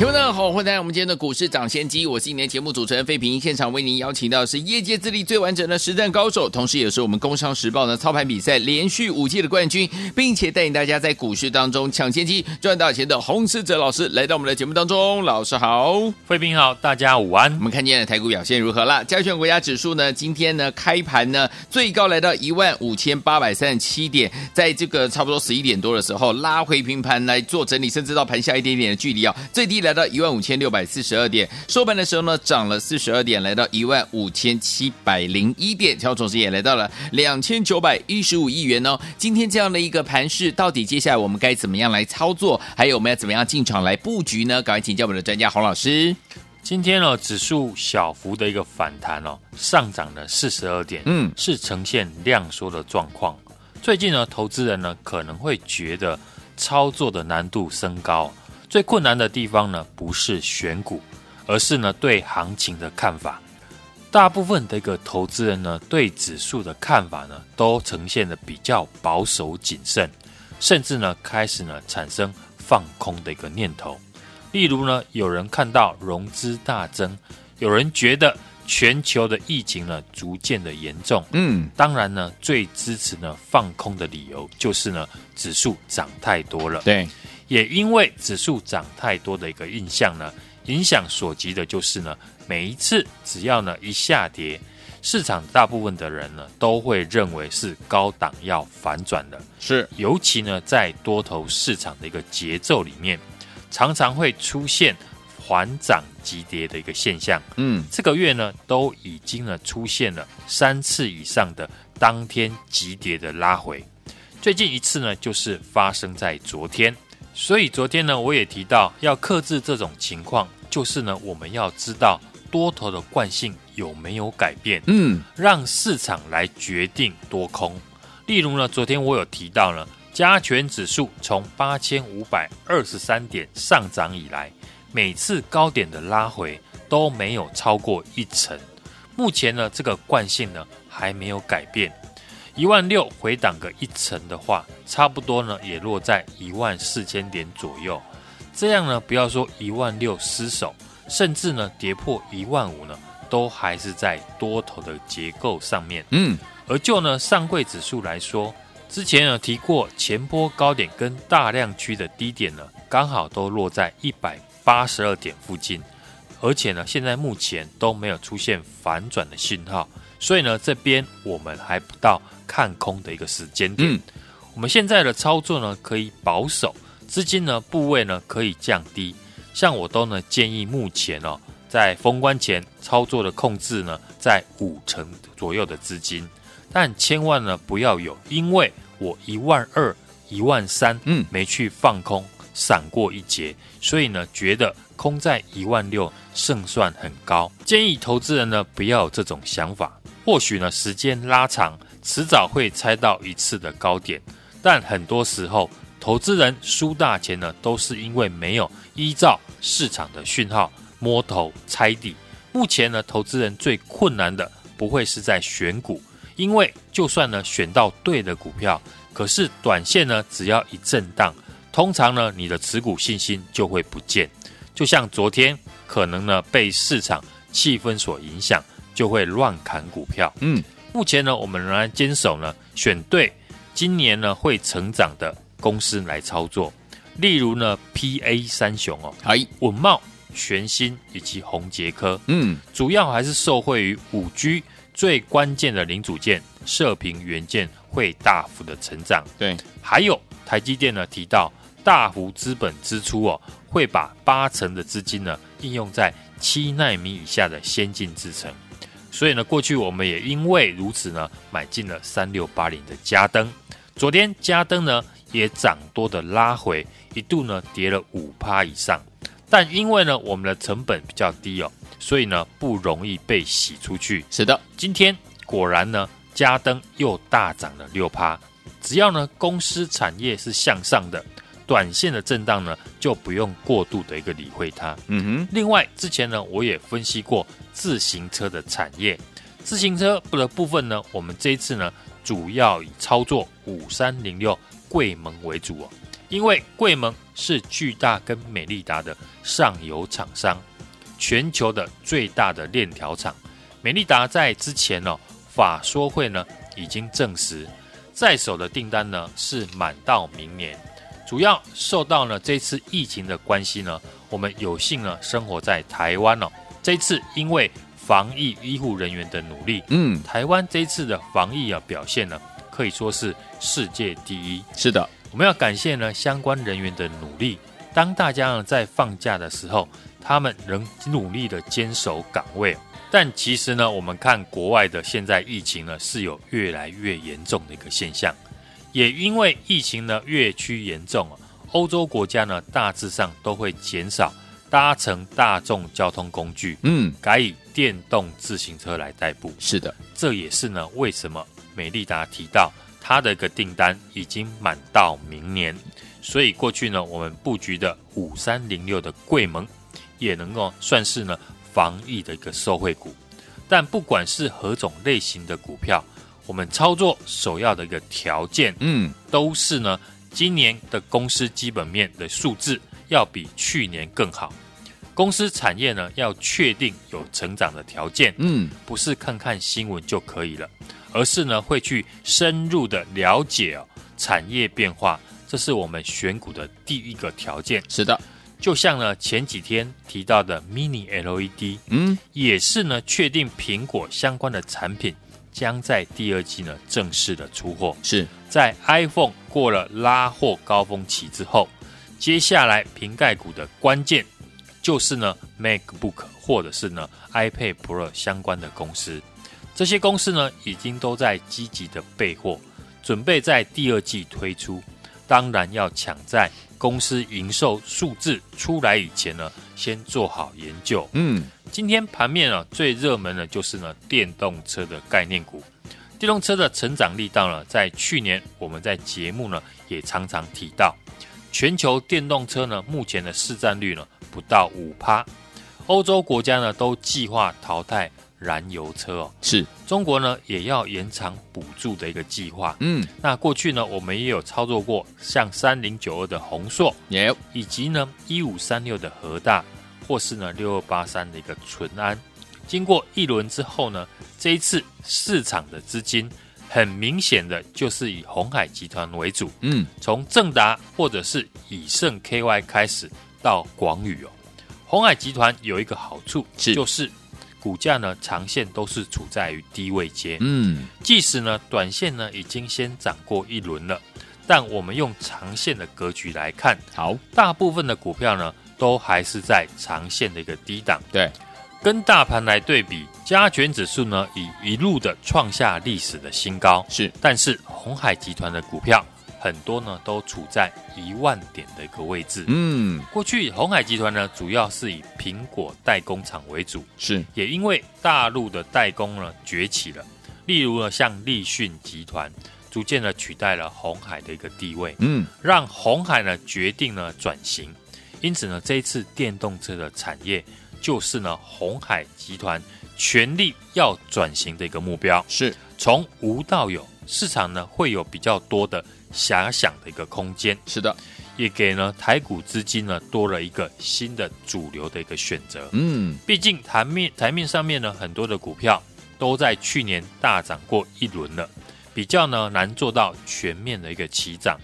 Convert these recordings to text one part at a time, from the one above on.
听众大家好，欢迎来到我们今天的股市涨先机，我是今天节目主持人费平，现场为您邀请到的是业界资历最完整的实战高手，同时也是我们工商时报的操盘比赛连续五届的冠军，并且带领大家在股市当中抢先机赚大钱的洪士哲老师来到我们的节目当中，老师好，费平好，大家午安。我们看今天的台股表现如何了？加权国家指数呢？今天呢开盘呢最高来到一万五千八百三十七点，在这个差不多十一点多的时候拉回平盘来做整理，甚至到盘下一点点的距离啊，最低来。来到一万五千六百四十二点，收盘的时候呢，涨了四十二点，来到一万五千七百零一点，成交总值也来到了两千九百一十五亿元哦。今天这样的一个盘势，到底接下来我们该怎么样来操作？还有我们要怎么样进场来布局呢？赶快请教我们的专家洪老师。今天呢，指数小幅的一个反弹哦，上涨了四十二点，嗯，是呈现量缩的状况。最近呢，投资人呢可能会觉得操作的难度升高。最困难的地方呢，不是选股，而是呢对行情的看法。大部分的一个投资人呢，对指数的看法呢，都呈现的比较保守谨慎，甚至呢开始呢产生放空的一个念头。例如呢，有人看到融资大增，有人觉得全球的疫情呢逐渐的严重。嗯，当然呢，最支持呢放空的理由就是呢指数涨太多了。对。也因为指数涨太多的一个印象呢，影响所及的就是呢，每一次只要呢一下跌，市场大部分的人呢都会认为是高档要反转的，是，尤其呢在多头市场的一个节奏里面，常常会出现缓涨急跌的一个现象。嗯，这个月呢都已经呢出现了三次以上的当天急跌的拉回，最近一次呢就是发生在昨天。所以昨天呢，我也提到要克制这种情况，就是呢，我们要知道多头的惯性有没有改变，嗯，让市场来决定多空。例如呢，昨天我有提到呢，加权指数从八千五百二十三点上涨以来，每次高点的拉回都没有超过一成，目前呢，这个惯性呢还没有改变。一万六回档个一成的话，差不多呢也落在一万四千点左右。这样呢，不要说一万六失守，甚至呢跌破一万五呢，都还是在多头的结构上面。嗯，而就呢上柜指数来说，之前有提过前波高点跟大量区的低点呢，刚好都落在一百八十二点附近，而且呢现在目前都没有出现反转的信号。所以呢，这边我们还不到看空的一个时间点。嗯，我们现在的操作呢，可以保守资金呢部位呢可以降低。像我都呢建议目前哦，在封关前操作的控制呢在五成左右的资金，但千万呢不要有，因为我一万二、一万三，嗯，没去放空，闪过一劫，所以呢觉得。空在一万六，胜算很高。建议投资人呢不要有这种想法。或许呢时间拉长，迟早会猜到一次的高点。但很多时候，投资人输大钱呢，都是因为没有依照市场的讯号摸头猜底。目前呢，投资人最困难的不会是在选股，因为就算呢选到对的股票，可是短线呢只要一震荡，通常呢你的持股信心就会不见。就像昨天可能呢被市场气氛所影响，就会乱砍股票。嗯，目前呢我们仍然坚守呢选对今年呢会成长的公司来操作，例如呢 PA 三雄哦，还稳懋、全新以及宏杰科。嗯，主要还是受惠于五 G 最关键的零组件射频元件会大幅的成长。对，还有台积电呢提到大幅资本支出哦。会把八成的资金呢应用在七奈米以下的先进制程，所以呢，过去我们也因为如此呢，买进了三六八零的嘉登。昨天嘉登呢也涨多的拉回，一度呢跌了五趴以上，但因为呢我们的成本比较低哦，所以呢不容易被洗出去。是的，今天果然呢嘉登又大涨了六趴。只要呢公司产业是向上的，短线的震荡呢就不用过度的一个理会它。嗯哼。另外之前呢我也分析过自行车的产业，自行车的部分呢，我们这一次呢主要以操作五三零六贵盟为主哦，因为贵盟是巨大跟美利达的上游厂商，全球的最大的链条厂。美利达在之前呢、哦、法说会呢已经证实。在手的订单呢是满到明年，主要受到呢这次疫情的关系呢，我们有幸呢生活在台湾哦。这次因为防疫医护人员的努力，嗯，台湾这次的防疫啊表现呢可以说是世界第一。是的，我们要感谢呢相关人员的努力。当大家呢在放假的时候，他们仍努力的坚守岗位。但其实呢，我们看国外的现在疫情呢是有越来越严重的一个现象，也因为疫情呢越趋严重，欧洲国家呢大致上都会减少搭乘大众交通工具，嗯，改以电动自行车来代步。是的，这也是呢为什么美利达提到它的一个订单已经满到明年，所以过去呢我们布局的五三零六的贵盟也能够算是呢。防疫的一个受惠股，但不管是何种类型的股票，我们操作首要的一个条件，嗯，都是呢，今年的公司基本面的数字要比去年更好，公司产业呢要确定有成长的条件，嗯，不是看看新闻就可以了，而是呢会去深入的了解哦产业变化，这是我们选股的第一个条件。是的。就像呢前几天提到的 Mini LED，嗯，也是呢确定苹果相关的产品将在第二季呢正式的出货。是在 iPhone 过了拉货高峰期之后，接下来瓶盖股的关键就是呢 MacBook 或者是呢 iPad Pro 相关的公司，这些公司呢已经都在积极的备货，准备在第二季推出，当然要抢在。公司营收数字出来以前呢，先做好研究。嗯，今天盘面啊，最热门的就是呢电动车的概念股。电动车的成长力道呢，在去年我们在节目呢也常常提到，全球电动车呢目前的市占率呢不到五趴，欧洲国家呢都计划淘汰。燃油车哦，是中国呢也要延长补助的一个计划。嗯，那过去呢我们也有操作过像三零九二的宏硕，以及呢一五三六的和大，或是呢六二八三的一个淳安。经过一轮之后呢，这一次市场的资金很明显的就是以鸿海集团为主。嗯，从正达或者是以盛 KY 开始到广宇哦，鸿海集团有一个好处是就是。股价呢，长线都是处在于低位阶。嗯，即使呢，短线呢已经先涨过一轮了，但我们用长线的格局来看，好，大部分的股票呢都还是在长线的一个低档。对，跟大盘来对比，加权指数呢已一路的创下历史的新高。是，但是鸿海集团的股票。很多呢都处在一万点的一个位置。嗯，过去鸿海集团呢主要是以苹果代工厂为主，是也因为大陆的代工呢崛起了，例如呢像立讯集团逐渐的取代了红海的一个地位。嗯，让红海呢决定呢转型，因此呢这一次电动车的产业就是呢鸿海集团全力要转型的一个目标，是从无到有，市场呢会有比较多的。遐想的一个空间，是的，也给呢台股资金呢多了一个新的主流的一个选择。嗯，毕竟台面台面上面呢很多的股票都在去年大涨过一轮了，比较呢难做到全面的一个齐涨。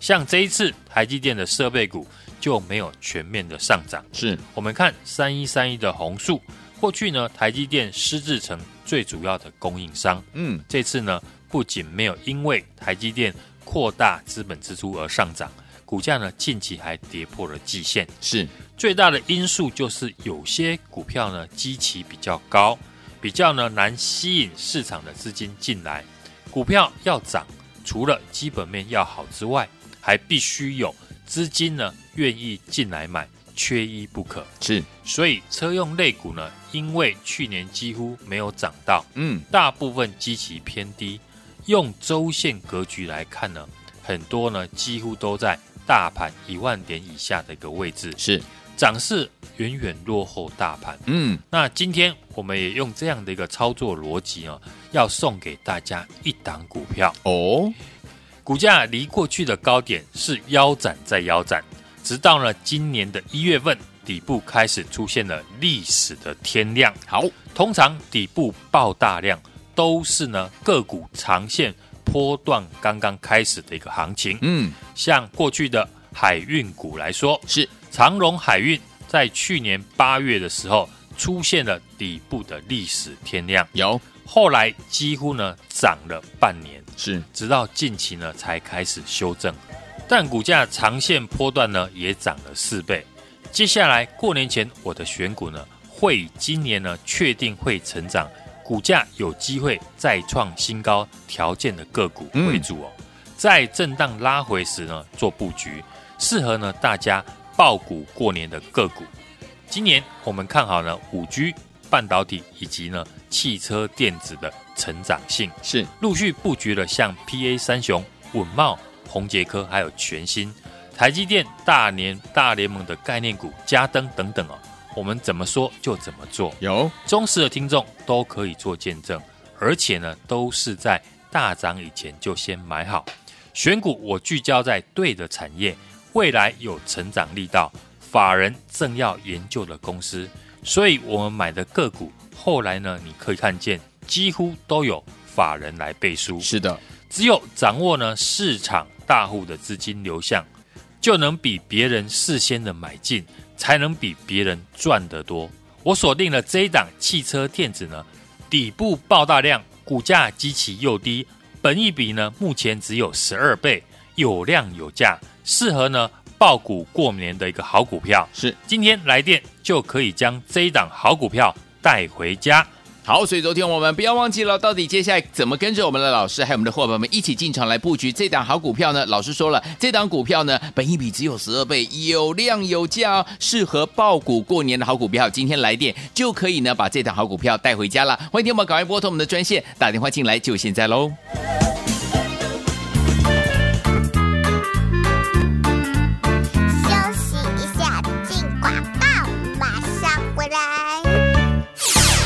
像这一次台积电的设备股就没有全面的上涨。是我们看三一三一的红树，过去呢台积电施制成最主要的供应商。嗯，这次呢不仅没有因为台积电扩大资本支出而上涨，股价呢近期还跌破了季线，是最大的因素就是有些股票呢基期比较高，比较呢难吸引市场的资金进来。股票要涨，除了基本面要好之外，还必须有资金呢愿意进来买，缺一不可。是，所以车用类股呢，因为去年几乎没有涨到，嗯，大部分基期偏低。用周线格局来看呢，很多呢几乎都在大盘一万点以下的一个位置，是涨势远远落后大盘。嗯，那今天我们也用这样的一个操作逻辑啊，要送给大家一档股票哦，股价离过去的高点是腰斩再腰斩，直到呢今年的一月份底部开始出现了历史的天量。好，通常底部爆大量。都是呢个股长线波段刚刚开始的一个行情，嗯，像过去的海运股来说，是。长荣海运在去年八月的时候出现了底部的历史天量，有，后来几乎呢涨了半年，是，直到近期呢才开始修正，但股价长线波段呢也涨了四倍。接下来过年前我的选股呢会以今年呢确定会成长。股价有机会再创新高条件的个股为主哦，在震荡拉回时呢做布局，适合呢大家爆股过年的个股。今年我们看好呢五 G 半导体以及呢汽车电子的成长性，是陆续布局了像 PA 三雄、稳懋、宏杰科，还有全新台积电大联大联盟的概念股嘉登等等哦。我们怎么说就怎么做，有忠实的听众都可以做见证，而且呢，都是在大涨以前就先买好。选股我聚焦在对的产业，未来有成长力道，法人正要研究的公司，所以我们买的个股，后来呢，你可以看见几乎都有法人来背书。是的，只有掌握呢市场大户的资金流向，就能比别人事先的买进。才能比别人赚得多。我锁定了这一档汽车电子呢，底部爆大量，股价基期又低，本益比呢目前只有十二倍，有量有价，适合呢抱股过年的一个好股票。是，今天来电就可以将这一档好股票带回家。好，所以昨天我们不要忘记了，到底接下来怎么跟着我们的老师还有我们的伙伴们一起进场来布局这档好股票呢？老师说了，这档股票呢，本益比只有十二倍，有量有价哦，适合爆股过年的好股票。今天来电就可以呢，把这档好股票带回家了。欢迎听我们赶快拨通我们的专线，打电话进来就现在喽。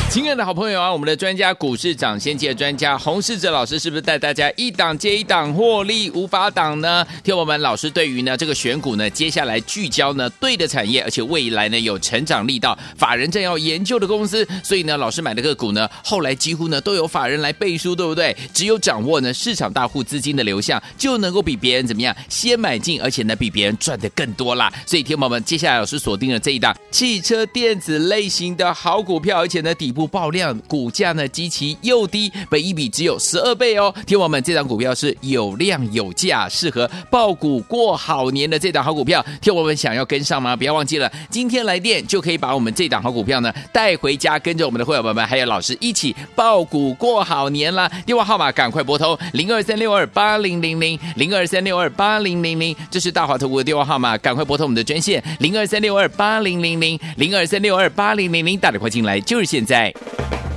亲爱的好朋友啊，我们的专家股市长先机的专家洪世哲老师是不是带大家一档接一档获利无法挡呢？听我们老师对于呢这个选股呢，接下来聚焦呢对的产业，而且未来呢有成长力道，法人正要研究的公司，所以呢老师买的个股呢，后来几乎呢都有法人来背书，对不对？只有掌握呢市场大户资金的流向，就能够比别人怎么样先买进，而且呢比别人赚的更多啦。所以听我们接下来老师锁定了这一档汽车电子类型的好股票，而且呢底部。不爆量，股价呢极其又低，本一比只有十二倍哦。听我们，这档股票是有量有价，适合爆股过好年的这档好股票。听我们想要跟上吗？不要忘记了，今天来电就可以把我们这档好股票呢带回家，跟着我们的会员朋友们还有老师一起爆股过好年啦。电话号码赶快拨通零二三六二八零零零零二三六二八零零零，这是大华投顾的电话号码，赶快拨通我们的专线零二三六二八零零零零二三六二八零零零，打电话进来就是现在。节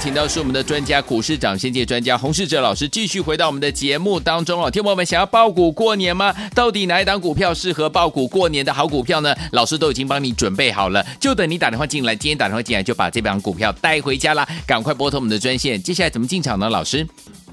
请到是我们的专家股市长先界专家洪世哲老师，继续回到我们的节目当中哦。听友们想要爆股过年吗？到底哪一档股票适合爆股过年的好股票呢？老师都已经帮你准备好了，就等你打电话进来。今天打电话进来就把这档股票带回家啦，赶快拨通我们的专线。接下来怎么进场呢？老师，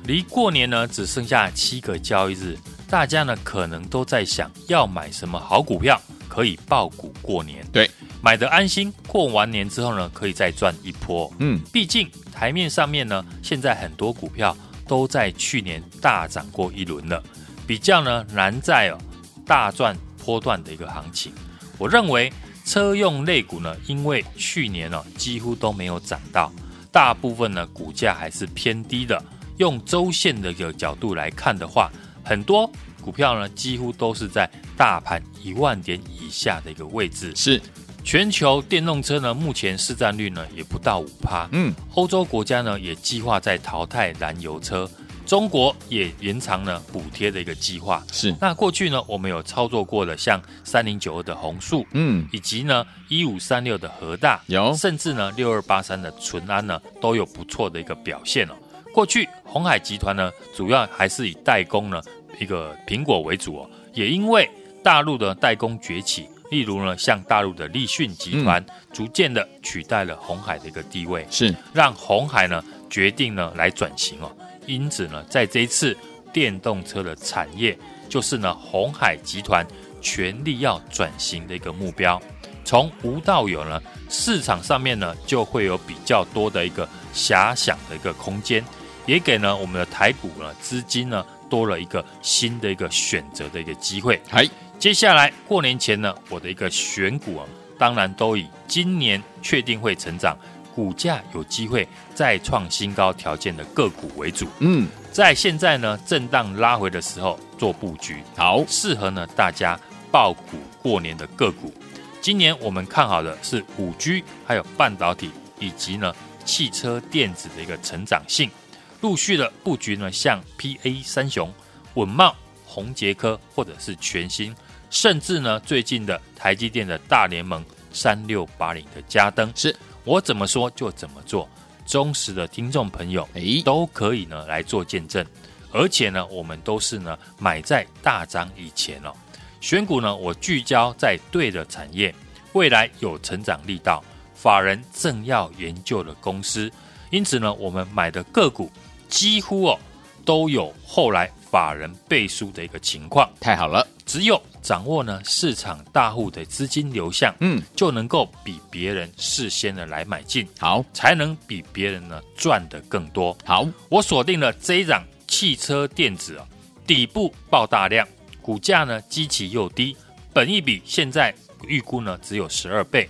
离过年呢只剩下七个交易日，大家呢可能都在想要买什么好股票可以爆股过年。对。买的安心，过完年之后呢，可以再赚一波。嗯，毕竟台面上面呢，现在很多股票都在去年大涨过一轮了，比较呢难在哦大赚波段的一个行情。我认为车用类股呢，因为去年呢几乎都没有涨到，大部分呢股价还是偏低的。用周线的一个角度来看的话，很多股票呢几乎都是在大盘一万点以下的一个位置。是。全球电动车呢，目前市占率呢也不到五趴。嗯，欧洲国家呢也计划在淘汰燃油车，中国也延长了补贴的一个计划。是，那过去呢我们有操作过的，像三零九二的红树，嗯，以及呢一五三六的和大，有，甚至呢六二八三的淳安呢都有不错的一个表现哦。过去鸿海集团呢主要还是以代工呢一个苹果为主哦，也因为大陆的代工崛起。例如呢，像大陆的立讯集团，逐渐的取代了红海的一个地位，是让红海呢决定呢来转型哦。因此呢，在这一次电动车的产业，就是呢红海集团全力要转型的一个目标。从无到有呢，市场上面呢就会有比较多的一个遐想的一个空间，也给呢我们的台股呢资金呢多了一个新的一个选择的一个机会。嗨。接下来过年前呢，我的一个选股啊，当然都以今年确定会成长、股价有机会再创新高条件的个股为主。嗯，在现在呢震荡拉回的时候做布局，好适合呢大家爆股过年的个股。今年我们看好的是五 G，还有半导体以及呢汽车电子的一个成长性，陆续的布局呢像 PA 三雄、稳茂、宏杰科或者是全新。甚至呢，最近的台积电的大联盟三六八零的加登，是。我怎么说就怎么做，忠实的听众朋友诶都可以呢来做见证，而且呢，我们都是呢买在大涨以前哦，选股呢我聚焦在对的产业，未来有成长力道，法人正要研究的公司，因此呢，我们买的个股几乎哦都有后来法人背书的一个情况，太好了。只有掌握呢市场大户的资金流向，嗯，就能够比别人事先的来买进，好，才能比别人呢赚得更多。好，我锁定了这一档汽车电子啊，底部爆大量，股价呢基期又低，本一比现在预估呢只有十二倍，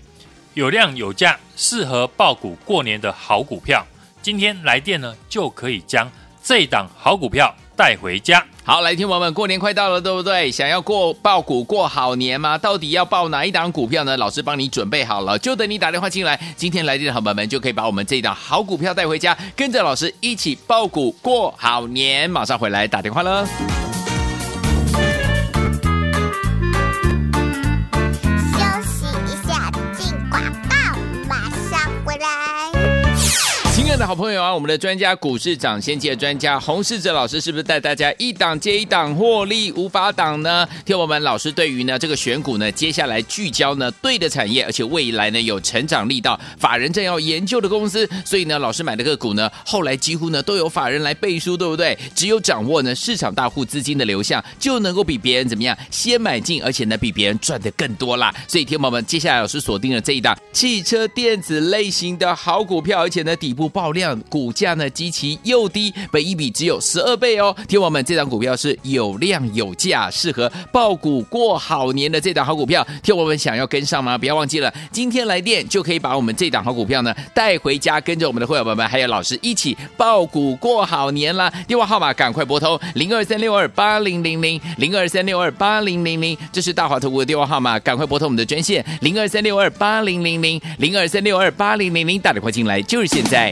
有量有价，适合爆股过年的好股票。今天来电呢就可以将这一档好股票带回家。好，来听我们，过年快到了，对不对？想要过爆股过好年吗？到底要爆哪一档股票呢？老师帮你准备好了，就等你打电话进来。今天来电的好朋友们就可以把我们这一档好股票带回家，跟着老师一起爆股过好年。马上回来打电话了。的好朋友啊，我们的专家股市长先机的专家洪世哲老师是不是带大家一档接一档获利无法挡呢？听我们老师对于呢这个选股呢，接下来聚焦呢对的产业，而且未来呢有成长力道，法人正要研究的公司，所以呢老师买的个股呢，后来几乎呢都有法人来背书，对不对？只有掌握呢市场大户资金的流向，就能够比别人怎么样先买进，而且呢比别人赚的更多啦。所以听我们接下来老师锁定了这一档汽车电子类型的好股票，而且呢底部爆。量股价呢极其又低，本一比只有十二倍哦。听我们，这档股票是有量有价，适合爆股过好年的这档好股票。听我们想要跟上吗？不要忘记了，今天来电就可以把我们这档好股票呢带回家，跟着我们的会员朋友们还有老师一起爆股过好年啦。电话号码赶快拨通零二三六二八零零零零二三六二八零零零，这是大华投顾的电话号码，赶快拨通我们的专线零二三六二八零零零零二三六二八零零零，打电话进来就是现在。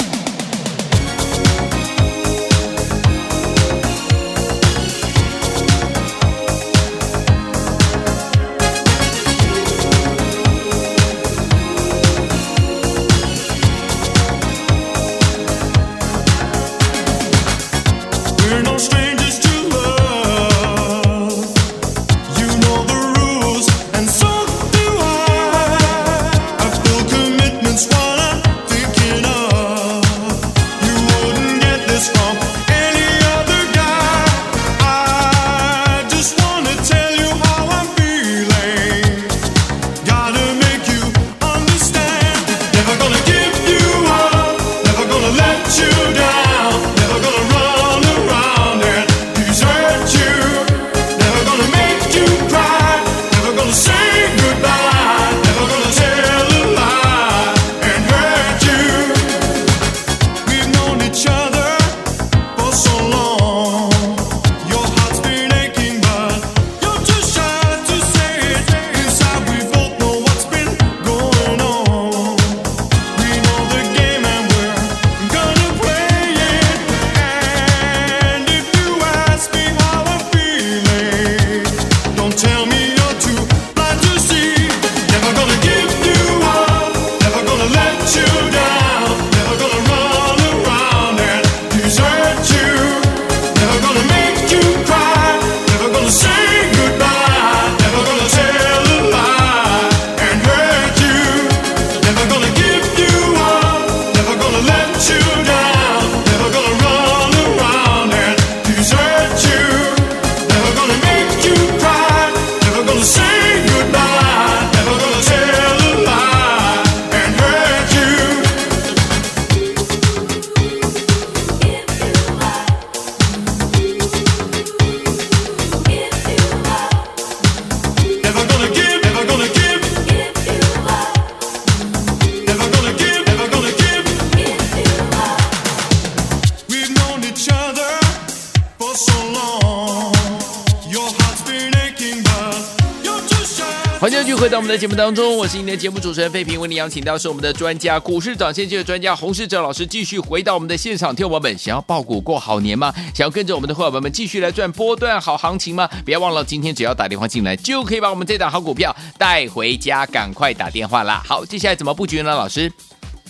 在节目当中，我是今天的节目主持人费平，为您邀请到是我们的专家股市涨先机的专家洪世哲老师，继续回到我们的现场。听我们想要爆股过好年吗？想要跟着我们的伙伴们继续来赚波段好行情吗？不要忘了，今天只要打电话进来，就可以把我们这档好股票带回家，赶快打电话啦！好，接下来怎么布局呢？老师，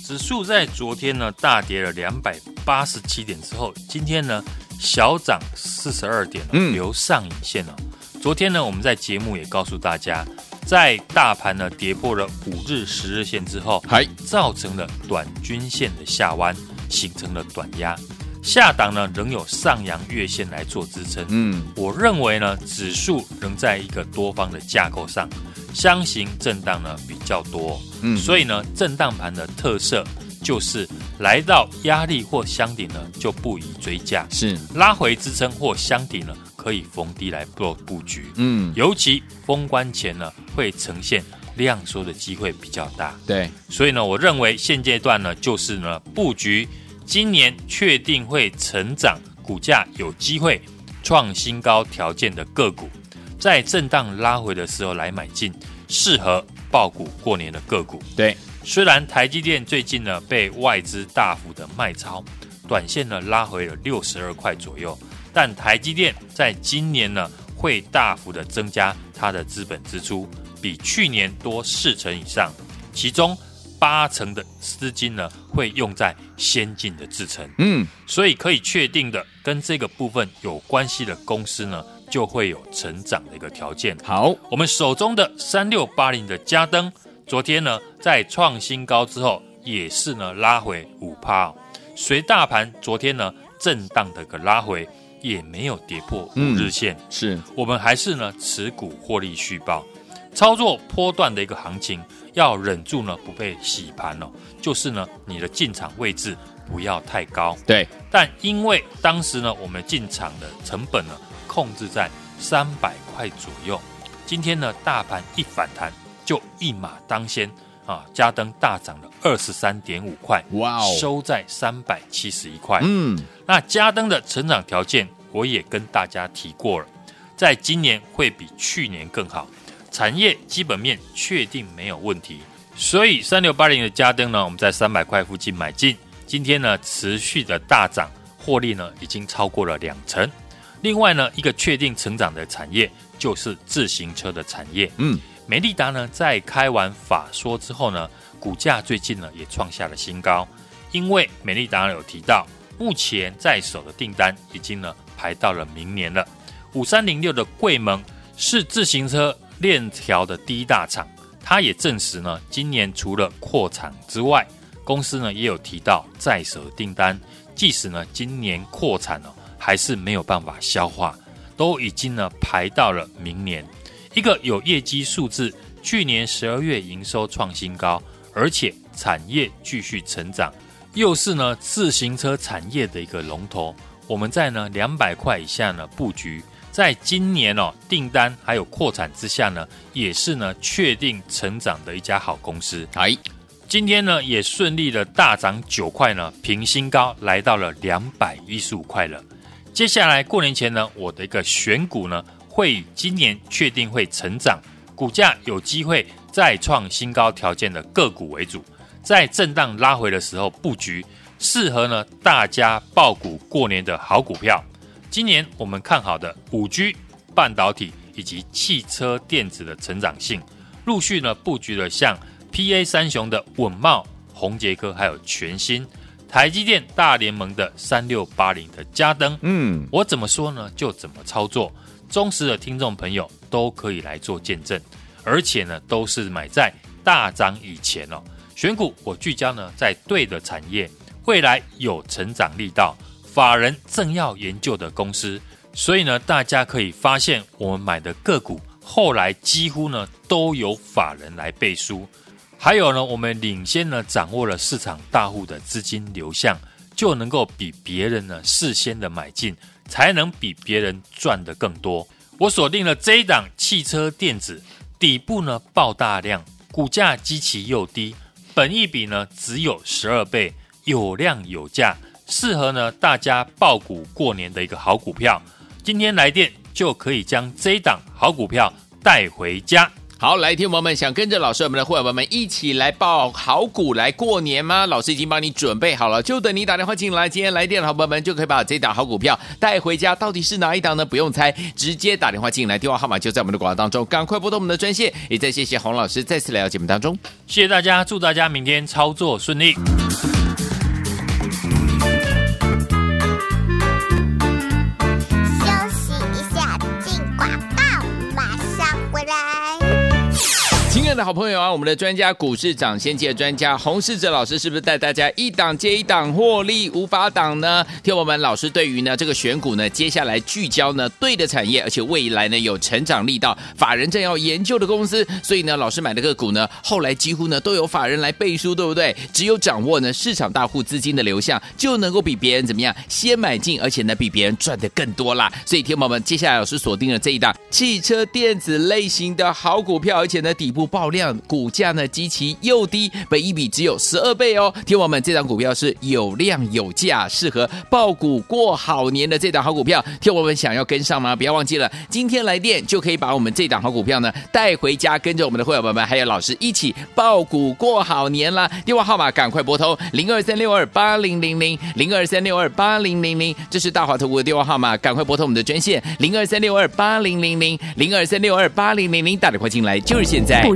指数在昨天呢大跌了两百八十七点之后，今天呢小涨四十二点，嗯，留上影线了。昨天呢我们在节目也告诉大家。在大盘呢跌破了五日、十日线之后，还造成了短均线的下弯，形成了短压。下档呢仍有上扬月线来做支撑。嗯，我认为呢指数仍在一个多方的架构上，箱型震荡呢比较多。嗯，所以呢震荡盘的特色就是来到压力或箱顶呢就不宜追价，是拉回支撑或箱顶呢。可以逢低来做布局，嗯，尤其封关前呢，会呈现量缩的机会比较大，对，所以呢，我认为现阶段呢，就是呢布局今年确定会成长、股价有机会创新高条件的个股，在震荡拉回的时候来买进，适合爆股过年的个股。对，虽然台积电最近呢被外资大幅的卖超，短线呢拉回了六十二块左右。但台积电在今年呢，会大幅的增加它的资本支出，比去年多四成以上，其中八成的资金呢会用在先进的制程。嗯，所以可以确定的，跟这个部分有关系的公司呢，就会有成长的一个条件。好，我们手中的三六八零的嘉登，昨天呢在创新高之后，也是呢拉回五趴，随大盘昨天呢震荡的一个拉回。也没有跌破五日线，嗯、是。我们还是呢持股获利续报，操作波段的一个行情，要忍住呢不被洗盘哦，就是呢你的进场位置不要太高，对，但因为当时呢我们进场的成本呢控制在三百块左右，今天呢大盘一反弹就一马当先啊，嘉登大涨了二十三点五块，哇哦，收在三百七十一块，嗯。那嘉登的成长条件，我也跟大家提过了，在今年会比去年更好，产业基本面确定没有问题，所以三六八零的嘉登呢，我们在三百块附近买进，今天呢持续的大涨，获利呢已经超过了两成。另外呢，一个确定成长的产业就是自行车的产业，嗯，美利达呢在开完法说之后呢，股价最近呢也创下了新高，因为美利达有提到。目前在手的订单已经呢排到了明年了。五三零六的桂盟是自行车链条的第一大厂，它也证实呢，今年除了扩产之外，公司呢也有提到在手的订单，即使呢今年扩产了，还是没有办法消化，都已经呢排到了明年。一个有业绩数字，去年十二月营收创新高，而且产业继续成长。又是呢自行车产业的一个龙头，我们在呢两百块以下呢布局，在今年哦订单还有扩产之下呢，也是呢确定成长的一家好公司。哎，今天呢也顺利的大涨九块呢，平新高来到了两百一十五块了。接下来过年前呢，我的一个选股呢，会以今年确定会成长，股价有机会再创新高条件的个股为主。在震荡拉回的时候布局，适合呢大家爆股过年的好股票。今年我们看好的五 G、半导体以及汽车电子的成长性，陆续呢布局了像 PA 三雄的稳茂、宏杰科，还有全新台积电大联盟的三六八零的嘉登。嗯，我怎么说呢？就怎么操作。忠实的听众朋友都可以来做见证，而且呢都是买在大涨以前哦。选股，我聚焦呢在对的产业，未来有成长力道，法人正要研究的公司，所以呢，大家可以发现我们买的个股，后来几乎呢都有法人来背书，还有呢，我们领先呢掌握了市场大户的资金流向，就能够比别人呢事先的买进，才能比别人赚得更多。我锁定了这一档汽车电子，底部呢爆大量，股价极其又低。本益比呢只有十二倍，有量有价，适合呢大家爆股过年的一个好股票。今天来电就可以将这一档好股票带回家。好，来，听友们想跟着老师我们的伙伴们一起来报好股来过年吗？老师已经帮你准备好了，就等你打电话进来。今天来电的好朋友们就可以把这档好股票带回家。到底是哪一档呢？不用猜，直接打电话进来，电话号码就在我们的广告当中，赶快拨通我们的专线。也再谢谢洪老师再次来到节目当中，谢谢大家，祝大家明天操作顺利。的好朋友啊，我们的专家股市长先机的专家洪世哲老师是不是带大家一档接一档获利无法挡呢？听我们老师对于呢这个选股呢，接下来聚焦呢对的产业，而且未来呢有成长力道，法人正要研究的公司，所以呢老师买的个股呢，后来几乎呢都有法人来背书，对不对？只有掌握呢市场大户资金的流向，就能够比别人怎么样先买进，而且呢比别人赚的更多啦。所以听我们接下来老师锁定了这一档汽车电子类型的好股票，而且呢底部爆。量股价呢极其又低，本益比只有十二倍哦。听我们这档股票是有量有价，适合抱股过好年的这档好股票。听我们想要跟上吗？不要忘记了，今天来电就可以把我们这档好股票呢带回家，跟着我们的会员们还有老师一起抱股过好年啦。电话号码赶快拨通零二三六二八零零零零二三六二八零零零，这是大华投顾的电话号码，赶快拨通我们的专线零二三六二八零零零零二三六二八零零零，打电话进来就是现在。股